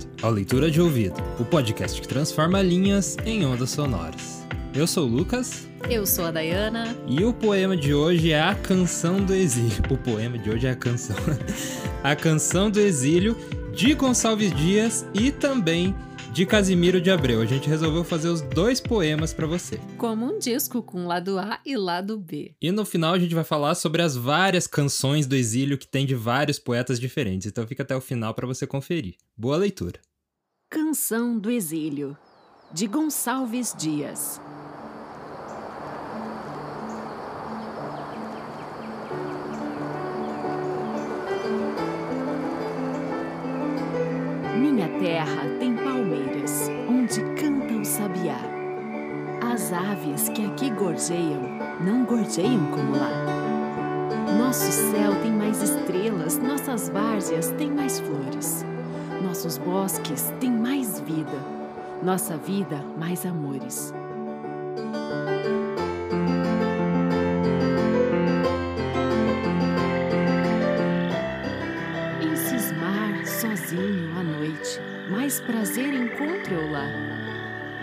Bem-vindo ao Leitura de Ouvido, o podcast que transforma linhas em ondas sonoras. Eu sou o Lucas. Eu sou a Dayana. E o poema de hoje é A Canção do Exílio. O poema de hoje é a canção. a Canção do Exílio de Gonçalves Dias e também de Casimiro de Abreu. A gente resolveu fazer os dois poemas para você. Como um disco com lado A e lado B. E no final a gente vai falar sobre as várias canções do exílio que tem de vários poetas diferentes. Então fica até o final para você conferir. Boa leitura. Canção do Exílio, de Gonçalves Dias. Minha terra tem palmeiras, onde canta o sabiá. As aves que aqui gorjeiam, não gorjeiam como lá. Nosso céu tem mais estrelas, nossas várzeas têm mais flores. Nossos bosques têm mais vida, nossa vida mais amores. Eu lá.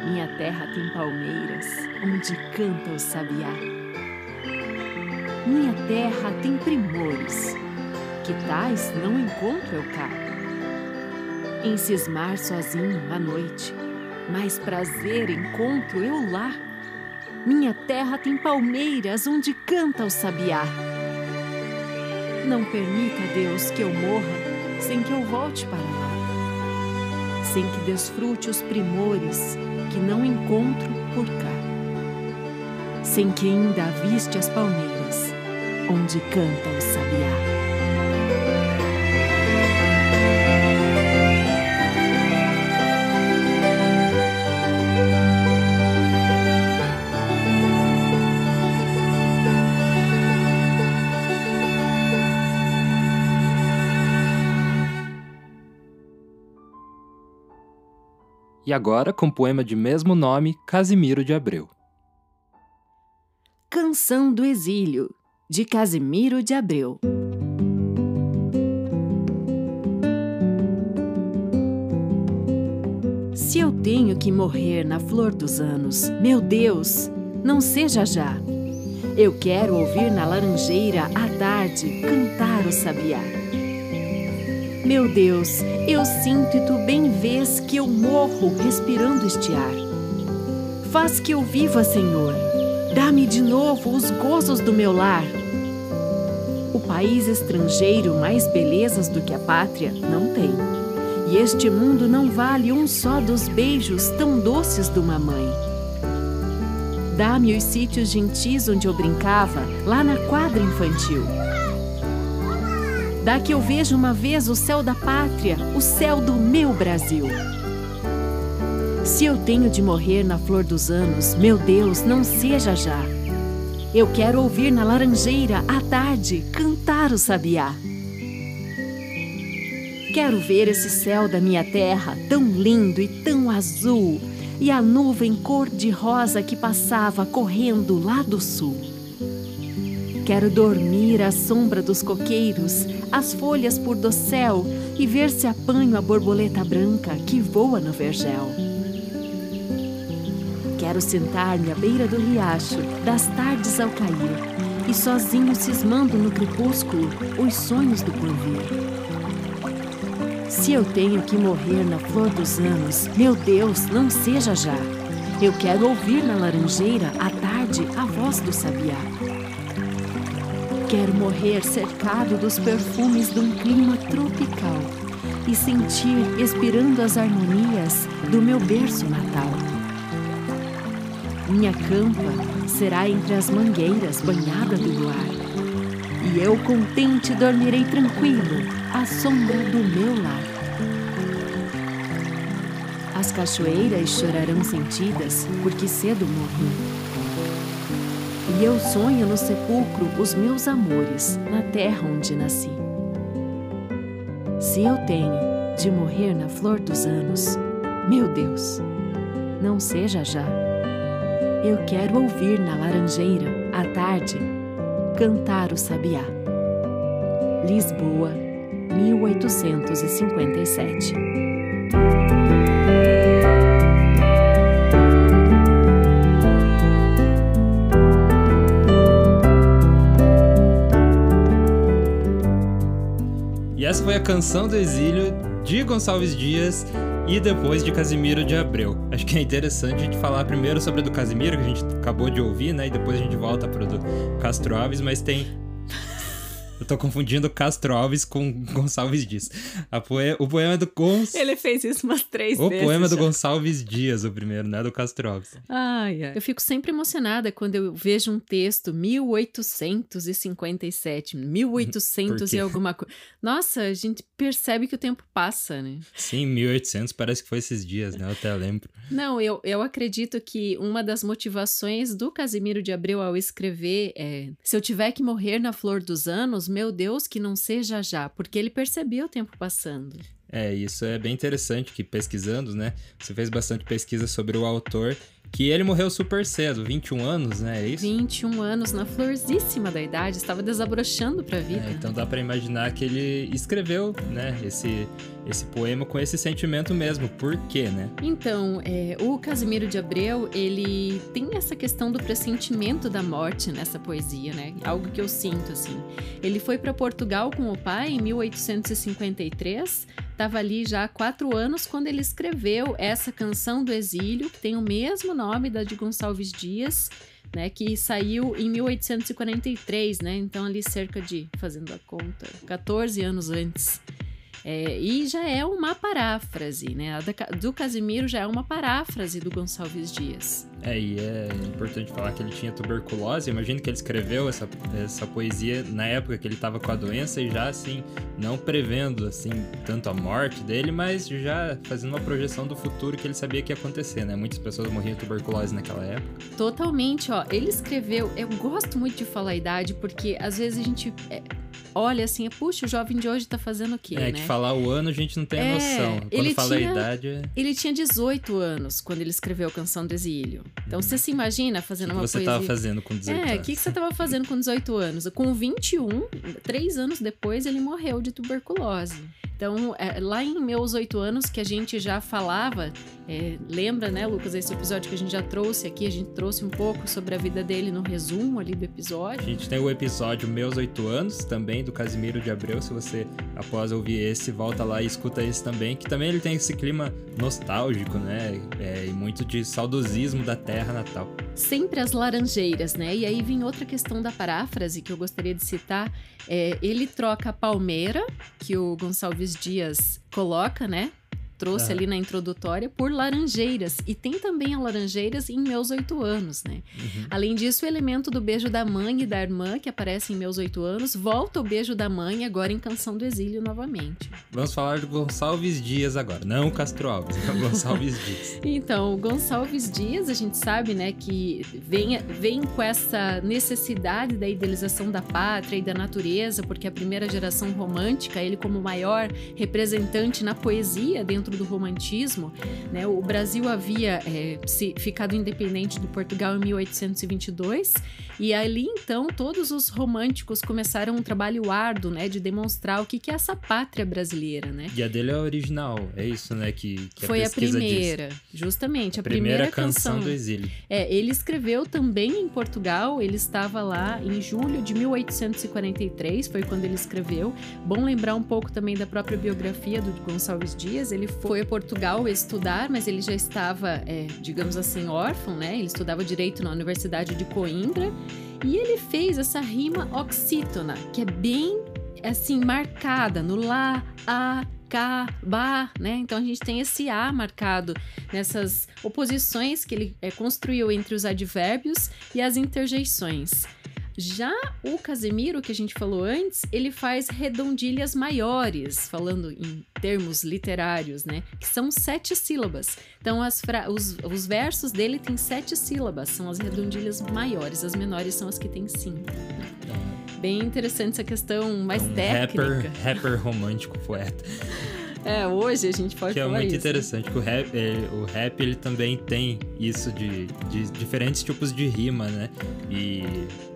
Minha terra tem palmeiras, onde canta o sabiá. Minha terra tem primores, que tais não encontro eu cá. Em cismar sozinho à noite, mais prazer encontro eu lá. Minha terra tem palmeiras onde canta o sabiá. Não permita, Deus, que eu morra sem que eu volte para lá, sem que desfrute os primores que não encontro por cá, sem que ainda aviste as palmeiras onde canta o sabiá. E agora, com poema de mesmo nome, Casimiro de Abreu. Canção do Exílio, de Casimiro de Abreu. Se eu tenho que morrer na flor dos anos, meu Deus, não seja já. Eu quero ouvir na laranjeira à tarde cantar o sabiá. Meu Deus, eu sinto e tu bem vês que eu morro respirando este ar. Faz que eu viva, Senhor. Dá-me de novo os gozos do meu lar. O país estrangeiro mais belezas do que a pátria não tem. E este mundo não vale um só dos beijos tão doces de uma mãe. Dá-me os sítios gentis onde eu brincava, lá na quadra infantil. Dá que eu veja uma vez o céu da pátria, o céu do meu Brasil. Se eu tenho de morrer na flor dos anos, meu Deus, não seja já. Eu quero ouvir na laranjeira, à tarde, cantar o sabiá. Quero ver esse céu da minha terra, tão lindo e tão azul, e a nuvem cor-de-rosa que passava correndo lá do sul. Quero dormir à sombra dos coqueiros, as folhas por do céu e ver se apanho a borboleta branca que voa no vergel. Quero sentar-me à beira do riacho, das tardes ao cair, e sozinho cismando no crepúsculo os sonhos do porvir. Se eu tenho que morrer na flor dos anos, meu Deus, não seja já. Eu quero ouvir na laranjeira à tarde a voz do sabiá. Quero morrer cercado dos perfumes de um clima tropical e sentir expirando as harmonias do meu berço natal. Minha campa será entre as mangueiras banhada do luar, e eu contente dormirei tranquilo à sombra do meu lar. As cachoeiras chorarão sentidas porque cedo morri e eu sonho no sepulcro os meus amores, na terra onde nasci. Se eu tenho de morrer na flor dos anos, meu Deus, não seja já. Eu quero ouvir na laranjeira, à tarde, cantar o sabiá. Lisboa, 1857. Essa foi a canção do exílio de Gonçalves Dias e depois de Casimiro de Abreu. Acho que é interessante a gente falar primeiro sobre a do Casimiro, que a gente acabou de ouvir, né? E depois a gente volta para do Castro Alves, mas tem eu tô confundindo Castro Alves com Gonçalves Dias. Poe... O poema é do Gonçalves. Ele fez isso umas três o vezes. O poema é já. do Gonçalves Dias, o primeiro, não é do Castro Alves. Ai, ai. Eu fico sempre emocionada quando eu vejo um texto 1857, 1800 e alguma coisa. Nossa, a gente percebe que o tempo passa, né? Sim, 1800 parece que foi esses dias, né? Eu até lembro. Não, eu, eu acredito que uma das motivações do Casimiro de Abreu ao escrever é: se eu tiver que morrer na flor dos anos, meu Deus, que não seja já, porque ele percebeu o tempo passando. É, isso é bem interessante que pesquisando, né? Você fez bastante pesquisa sobre o autor que ele morreu super cedo, 21 anos, né? É isso? 21 anos, na florzíssima da idade, estava desabrochando pra vida. É, então dá para imaginar que ele escreveu, né, esse, esse poema com esse sentimento mesmo. Por quê, né? Então, é, o Casimiro de Abreu, ele tem essa questão do pressentimento da morte nessa poesia, né? Algo que eu sinto, assim. Ele foi para Portugal com o pai em 1853, estava ali já há quatro anos quando ele escreveu essa canção do exílio, que tem o mesmo nome da de Gonçalves Dias, né, que saiu em 1843, né? Então ali cerca de, fazendo a conta, 14 anos antes. É, e já é uma paráfrase, né? A do Casimiro já é uma paráfrase do Gonçalves Dias. É, e é importante falar que ele tinha tuberculose. Imagino que ele escreveu essa, essa poesia na época que ele estava com a doença e já, assim, não prevendo, assim, tanto a morte dele, mas já fazendo uma projeção do futuro que ele sabia que ia acontecer, né? Muitas pessoas morriam de tuberculose naquela época. Totalmente, ó. Ele escreveu... Eu gosto muito de falar a idade, porque às vezes a gente... Olha assim, puxa, o jovem de hoje tá fazendo o quê, é, né? que falar o ano a gente não tem é, noção. Quando ele fala tinha, a idade... É... Ele tinha 18 anos quando ele escreveu Canção do Exílio. Então, você se imagina fazendo que uma que você poesia... tava fazendo com 18 é, anos? É, o que, que você tava fazendo com 18 anos? Com 21, três anos depois, ele morreu de tuberculose. Então, é, lá em meus oito anos, que a gente já falava, é, lembra, né, Lucas, esse episódio que a gente já trouxe aqui, a gente trouxe um pouco sobre a vida dele no resumo ali do episódio. A gente tem o episódio Meus Oito Anos, também, do Casimiro de Abreu, se você, após ouvir esse, volta lá e escuta esse também, que também ele tem esse clima nostálgico, né, é, e muito de saudosismo da terra natal. Sempre as laranjeiras, né, e aí vem outra questão da paráfrase que eu gostaria de citar, é, ele troca a palmeira, que o Gonçalves Dias coloca, né? Trouxe ali na introdutória, por Laranjeiras. E tem também a Laranjeiras em Meus Oito Anos, né? Uhum. Além disso, o elemento do beijo da mãe e da irmã, que aparece em Meus Oito Anos, volta o beijo da mãe agora em Canção do Exílio novamente. Vamos falar do Gonçalves Dias agora, não o Castro Alves, é o Gonçalves Dias. então, o Gonçalves Dias, a gente sabe, né, que vem, vem com essa necessidade da idealização da pátria e da natureza, porque a primeira geração romântica, ele como maior representante na poesia dentro dentro do romantismo, né? O Brasil havia é, se, ficado independente de Portugal em 1822 e ali então todos os românticos começaram um trabalho árduo, né, de demonstrar o que, que é essa pátria brasileira, né? E a dele é original, é isso, né, que, que foi a, a primeira, diz. justamente a, a primeira, primeira canção, canção do exílio. É, ele escreveu também em Portugal. Ele estava lá em julho de 1843, foi quando ele escreveu. Bom lembrar um pouco também da própria biografia do Gonçalves Dias. Ele foi a Portugal estudar, mas ele já estava, é, digamos assim, órfão, né? Ele estudava direito na Universidade de Coimbra E ele fez essa rima oxítona, que é bem assim marcada no lá, a, cá, ba, né? Então a gente tem esse a marcado nessas oposições que ele é, construiu entre os advérbios e as interjeições. Já o Casemiro, que a gente falou antes, ele faz redondilhas maiores, falando em termos literários, né? Que são sete sílabas. Então, os, os, versos dele têm sete sílabas, são as redondilhas maiores, as menores são as que têm cinco. Né? Bem interessante essa questão mais é um técnica. Rapper, rapper romântico poeta. É, hoje a gente pode que é falar isso. Que é muito interessante, que o rap, é, o rap ele também tem isso de, de diferentes tipos de rima, né? E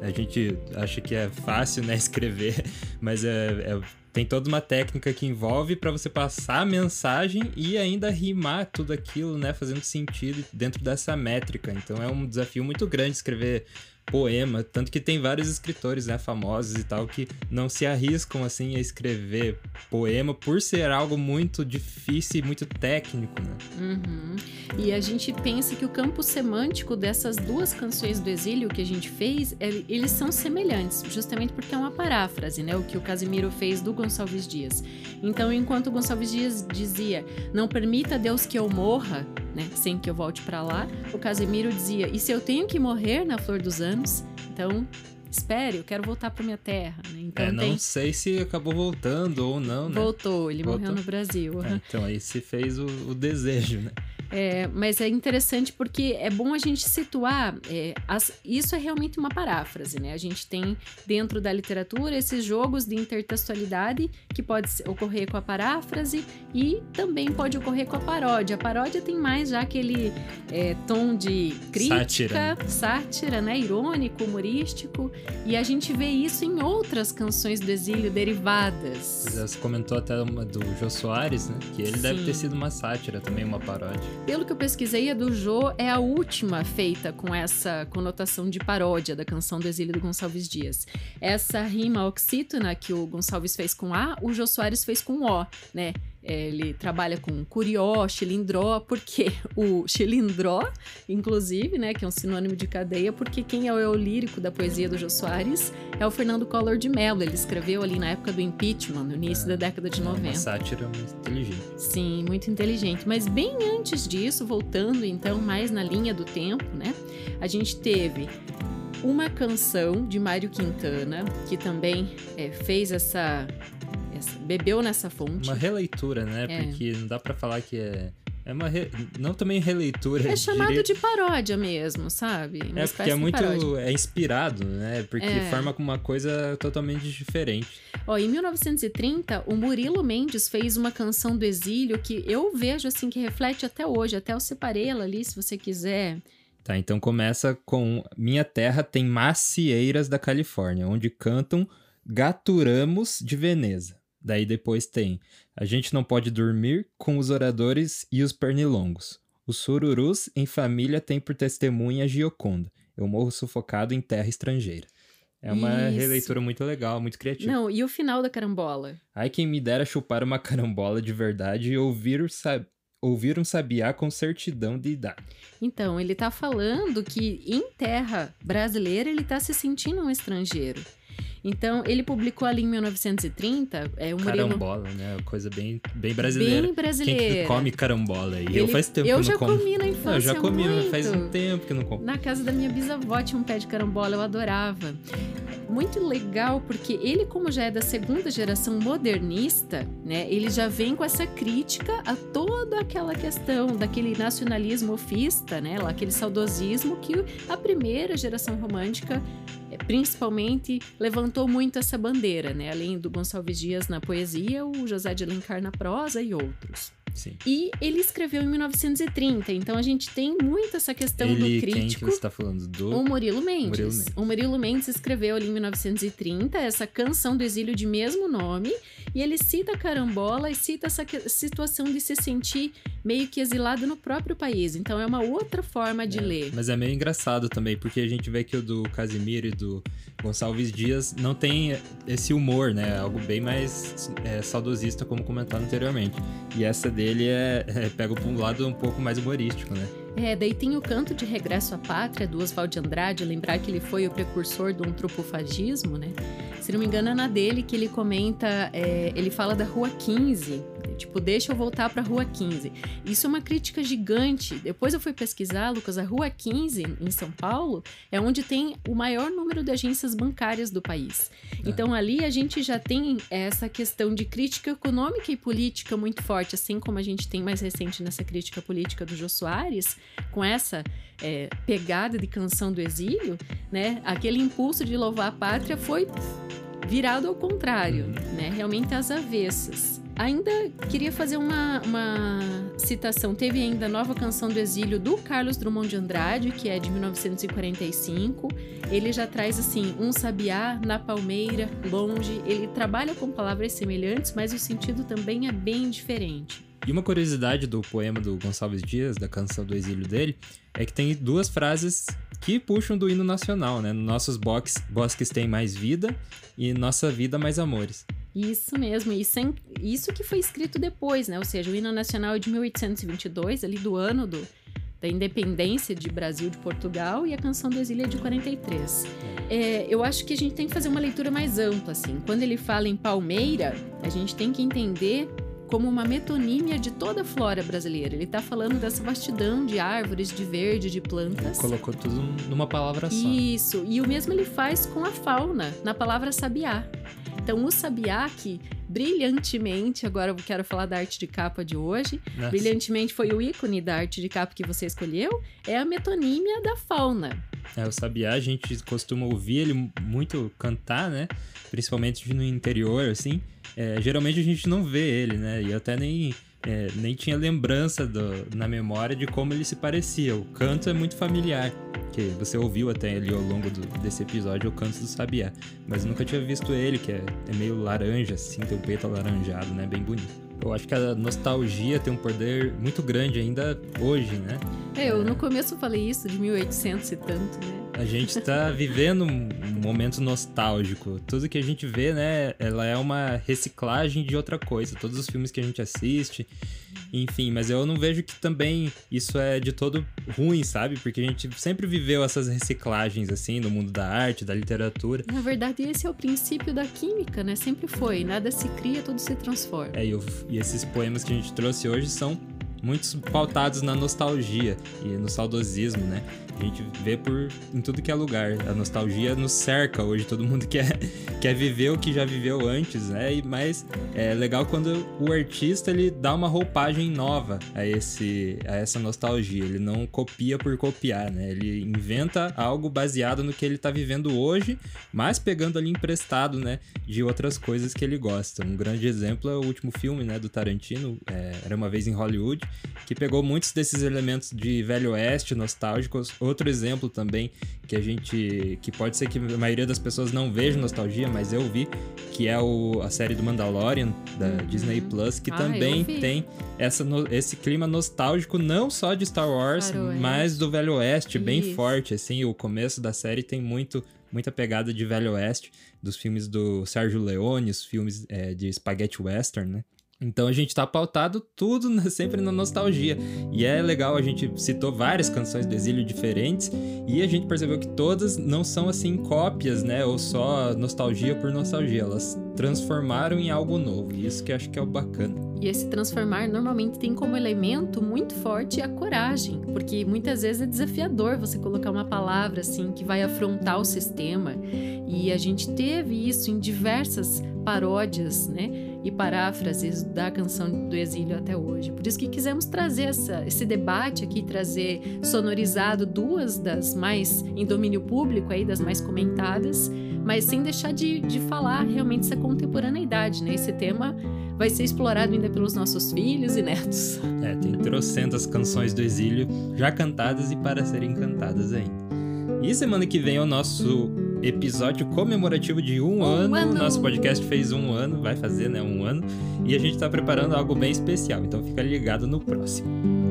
a gente acha que é fácil, né, escrever, mas é, é tem toda uma técnica que envolve para você passar a mensagem e ainda rimar tudo aquilo, né, fazendo sentido dentro dessa métrica. Então é um desafio muito grande escrever poema, tanto que tem vários escritores, né, famosos e tal, que não se arriscam, assim, a escrever poema por ser algo muito difícil e muito técnico, né? Uhum. E a gente pensa que o campo semântico dessas duas canções do exílio que a gente fez, eles são semelhantes, justamente porque é uma paráfrase, né, o que o Casimiro fez do Gonçalves Dias. Então, enquanto Gonçalves Dias dizia, não permita Deus que eu morra, né, sem que eu volte para lá, o Casimiro dizia, e se eu tenho que morrer na flor dos anos, anos. Então, espere, eu quero voltar para minha terra. Né? Então, é, não tem... sei se acabou voltando ou não, né? Voltou, ele Voltou. morreu no Brasil. É, então aí se fez o, o desejo, né? É, mas é interessante porque é bom a gente situar. É, as, isso é realmente uma paráfrase, né? A gente tem dentro da literatura esses jogos de intertextualidade que pode ocorrer com a paráfrase e também pode ocorrer com a paródia. A paródia tem mais já aquele é, tom de crítica, sátira. sátira, né? Irônico, humorístico. E a gente vê isso em outras canções do exílio derivadas. Você comentou até uma do Jô Soares, né? Que ele Sim. deve ter sido uma sátira também, uma paródia. Pelo que eu pesquisei, a do Jô é a última feita com essa conotação de paródia da canção do exílio do Gonçalves Dias. Essa rima oxítona que o Gonçalves fez com A, o Jô Soares fez com O, né? É, ele trabalha com curió, chilindró, porque o chilindró, inclusive, né, que é um sinônimo de cadeia, porque quem é o lírico da poesia do Jô Soares é o Fernando Collor de Mello. Ele escreveu ali na época do impeachment, no início é, da década de 90. É uma sátira muito inteligente. Sim, muito inteligente. Mas bem antes disso, voltando então mais na linha do tempo, né, a gente teve uma canção de Mário Quintana, que também é, fez essa bebeu nessa fonte. Uma releitura, né? É. Porque não dá para falar que é. É uma. Re... Não também releitura. É chamado diria... de paródia mesmo, sabe? Uma é porque é muito. Paródia. É inspirado, né? Porque é. forma uma coisa totalmente diferente. Ó, em 1930, o Murilo Mendes fez uma canção do exílio que eu vejo assim que reflete até hoje. Até eu separei ela ali, se você quiser. Tá, então começa com Minha Terra tem macieiras da Califórnia, onde cantam Gaturamos de Veneza. Daí depois tem: A gente não pode dormir com os oradores e os pernilongos. Os sururus em família têm por testemunha Gioconda. Eu morro sufocado em terra estrangeira. É uma Isso. releitura muito legal, muito criativa. Não, e o final da carambola? Ai, quem me dera chupar uma carambola de verdade e ouvir, sab... ouvir um sabiá com certidão de idade. Então, ele tá falando que em terra brasileira ele tá se sentindo um estrangeiro. Então, ele publicou ali em 1930. É, um carambola, Murilo... né? Coisa bem, bem brasileira. Bem brasileira. Quem que come carambola aí? Ele... Eu faz tempo eu que não como. Eu já comi na infância. Eu já comi, muito. mas faz um tempo que não como. Na casa da minha bisavó tinha um pé de carambola, eu adorava. Muito legal, porque ele, como já é da segunda geração modernista, né? Ele já vem com essa crítica a toda aquela questão daquele nacionalismo ofista, né? Aquele saudosismo que a primeira geração romântica principalmente levantou muito essa bandeira, né? Além do Gonçalves Dias na poesia, o José de Alencar na prosa e outros. Sim. E ele escreveu em 1930, então a gente tem muito essa questão ele, do crítico. Quem que você está falando? Do... O Murilo Mendes. Murilo Mendes. O Murilo Mendes escreveu ali em 1930 essa canção do exílio de mesmo nome, e ele cita a carambola e cita essa situação de se sentir meio que exilado no próprio país. Então é uma outra forma de é, ler. Mas é meio engraçado também, porque a gente vê que o do Casimiro e do Gonçalves Dias não tem esse humor, né? Algo bem mais é, saudosista, como comentado anteriormente. E essa dele é, é pega para um lado um pouco mais humorístico, né? É, daí tem o canto de Regresso à Pátria, do Oswald de Andrade, lembrar que ele foi o precursor do antropofagismo, né? Se não me engano, é na dele que ele comenta, é, ele fala da Rua 15, tipo, deixa eu voltar para a Rua 15. Isso é uma crítica gigante. Depois eu fui pesquisar, Lucas, a Rua 15, em São Paulo, é onde tem o maior número de agências bancárias do país. É. Então ali a gente já tem essa questão de crítica econômica e política muito forte, assim como a gente tem mais recente nessa crítica política do Jô Soares, com essa é, pegada de canção do exílio, né? Aquele impulso de louvar a pátria foi virado ao contrário, uhum. né? Realmente às avessas. Ainda queria fazer uma, uma citação. Teve ainda a nova canção do exílio do Carlos Drummond de Andrade, que é de 1945. Ele já traz assim um sabiá na palmeira, longe. Ele trabalha com palavras semelhantes, mas o sentido também é bem diferente. E uma curiosidade do poema do Gonçalves Dias, da canção do exílio dele, é que tem duas frases que puxam do hino nacional, né? Nossos bosques têm mais vida e nossa vida mais amores. Isso mesmo, isso, é, isso que foi escrito depois, né? Ou seja, o hino nacional é de 1822, ali do ano do, da independência de Brasil de Portugal, e a canção do exílio é de 43. É. é, eu acho que a gente tem que fazer uma leitura mais ampla, assim. Quando ele fala em palmeira, a gente tem que entender como uma metonímia de toda a flora brasileira. Ele está falando dessa vastidão de árvores, de verde, de plantas. Ele colocou tudo numa palavra só. Isso, e o mesmo ele faz com a fauna, na palavra sabiá. Então, o sabiá que brilhantemente, agora eu quero falar da arte de capa de hoje, Nossa. brilhantemente foi o ícone da arte de capa que você escolheu, é a metonímia da fauna. É, o sabiá, a gente costuma ouvir ele muito cantar, né? Principalmente no interior, assim. É, geralmente a gente não vê ele, né? E até nem, é, nem tinha lembrança do, na memória de como ele se parecia. O canto é muito familiar, que você ouviu até ali ao longo do, desse episódio o canto do Sabiá. Mas nunca tinha visto ele, que é, é meio laranja, assim, tem o peito alaranjado, né? Bem bonito. Eu acho que a nostalgia tem um poder muito grande ainda hoje, né? É, eu no começo falei isso, de 1800 e tanto, né? A gente está vivendo um momento nostálgico. Tudo que a gente vê, né, ela é uma reciclagem de outra coisa. Todos os filmes que a gente assiste, enfim, mas eu não vejo que também isso é de todo ruim, sabe? Porque a gente sempre viveu essas reciclagens, assim, no mundo da arte, da literatura. Na verdade, esse é o princípio da química, né? Sempre foi. Nada se cria, tudo se transforma. É, e, eu, e esses poemas que a gente trouxe hoje são muitos pautados na nostalgia e no saudosismo, né? A gente vê por em tudo que é lugar. A nostalgia nos cerca hoje, todo mundo quer, quer viver o que já viveu antes, né? E, mas é legal quando o artista ele dá uma roupagem nova a, esse, a essa nostalgia. Ele não copia por copiar, né? Ele inventa algo baseado no que ele tá vivendo hoje, mas pegando ali emprestado, né? De outras coisas que ele gosta. Um grande exemplo é o último filme, né? Do Tarantino, é, Era Uma Vez em Hollywood, que pegou muitos desses elementos de Velho Oeste nostálgicos. Outro exemplo também que a gente. que pode ser que a maioria das pessoas não veja nostalgia, mas eu vi, que é o, a série do Mandalorian, da uhum. Disney Plus, que ah, também tem essa, esse clima nostálgico, não só de Star Wars, mas do Velho Oeste, Isso. bem forte. Assim, o começo da série tem muito muita pegada de Velho Oeste, dos filmes do Sérgio Leone, os filmes é, de Spaghetti Western, né? Então a gente tá pautado tudo sempre na nostalgia. E é legal, a gente citou várias canções do exílio diferentes e a gente percebeu que todas não são assim cópias, né? Ou só nostalgia por nostalgia. Elas transformaram em algo novo. Isso que acho que é o bacana. E esse transformar normalmente tem como elemento muito forte a coragem, porque muitas vezes é desafiador você colocar uma palavra assim que vai afrontar o sistema. E a gente teve isso em diversas paródias, né? E paráfrases da canção do exílio até hoje. Por isso que quisemos trazer essa, esse debate aqui, trazer sonorizado duas das mais em domínio público aí, das mais comentadas, mas sem deixar de, de falar realmente essa contemporaneidade, né? Esse tema vai ser explorado ainda pelos nossos filhos e netos. É, tem trocentas canções do exílio já cantadas e para serem cantadas ainda. E semana que vem é o nosso episódio comemorativo de um, um ano. ano. Nosso podcast fez um ano, vai fazer, né? Um ano. E a gente tá preparando algo bem especial. Então fica ligado no próximo.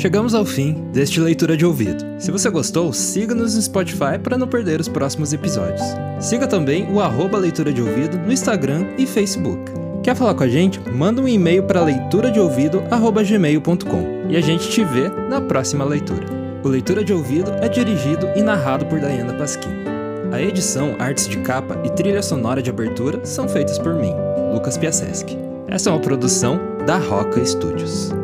Chegamos ao fim deste leitura de ouvido. Se você gostou, siga-nos no Spotify para não perder os próximos episódios. Siga também o arroba leitura de ouvido no Instagram e Facebook. Quer falar com a gente? Manda um e-mail para leituradeouvido@gmail.com e a gente te vê na próxima leitura. O Leitura de Ouvido é dirigido e narrado por Diana Pasquim. A edição, artes de capa e trilha sonora de abertura são feitas por mim, Lucas Piaseschi. Essa é uma produção da Roca Studios.